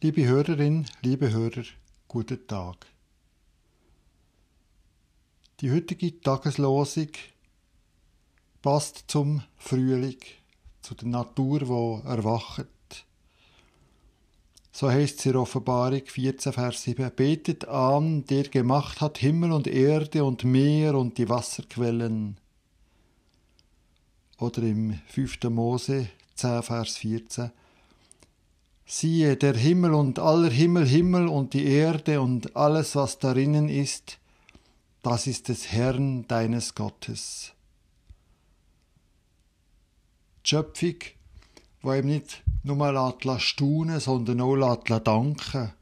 Liebe Hörerin, liebe Hörer, guten Tag. Die heutige Tageslosung passt zum Frühling, zu der Natur, wo erwacht. So heißt es in Offenbarung 14, Vers 7. Betet an, der gemacht hat Himmel und Erde und Meer und die Wasserquellen. Oder im 5. Mose 10, Vers 14. Siehe, der Himmel und aller Himmel, Himmel und die Erde und alles, was darinnen ist, das ist des Herrn deines Gottes. Schöpfung, wo ihm nicht nur mal staunen, sondern auch danken,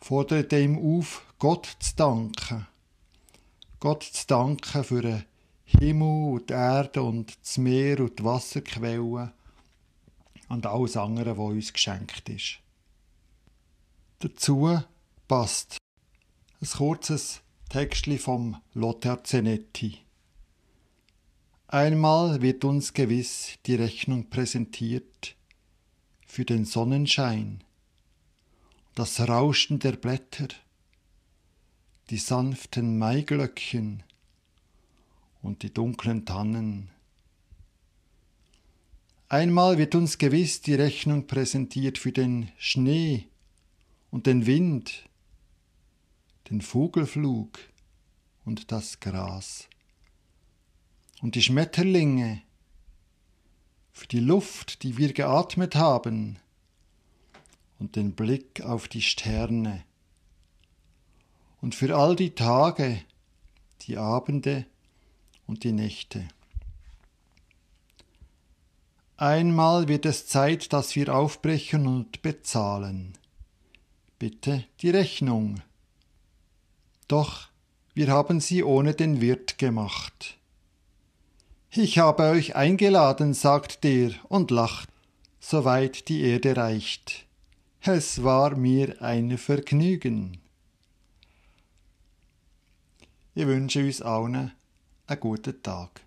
fordert ihm auf, Gott zu danken. Gott zu danken für den Himmel und die Erde und das Meer und die Wasserquellen und alles andere, was uns geschenkt ist. Dazu passt ein kurzes Textli vom Lothar Zenetti. Einmal wird uns gewiss die Rechnung präsentiert für den Sonnenschein, das Rauschen der Blätter, die sanften Maiglöckchen und die dunklen Tannen. Einmal wird uns gewiss die Rechnung präsentiert für den Schnee und den Wind, den Vogelflug und das Gras und die Schmetterlinge, für die Luft, die wir geatmet haben, und den Blick auf die Sterne, und für all die Tage, die Abende und die Nächte. Einmal wird es Zeit, dass wir aufbrechen und bezahlen. Bitte die Rechnung. Doch wir haben sie ohne den Wirt gemacht. Ich habe euch eingeladen, sagt der und lacht, soweit die Erde reicht. Es war mir ein Vergnügen. Ich wünsche uns allen einen guten Tag.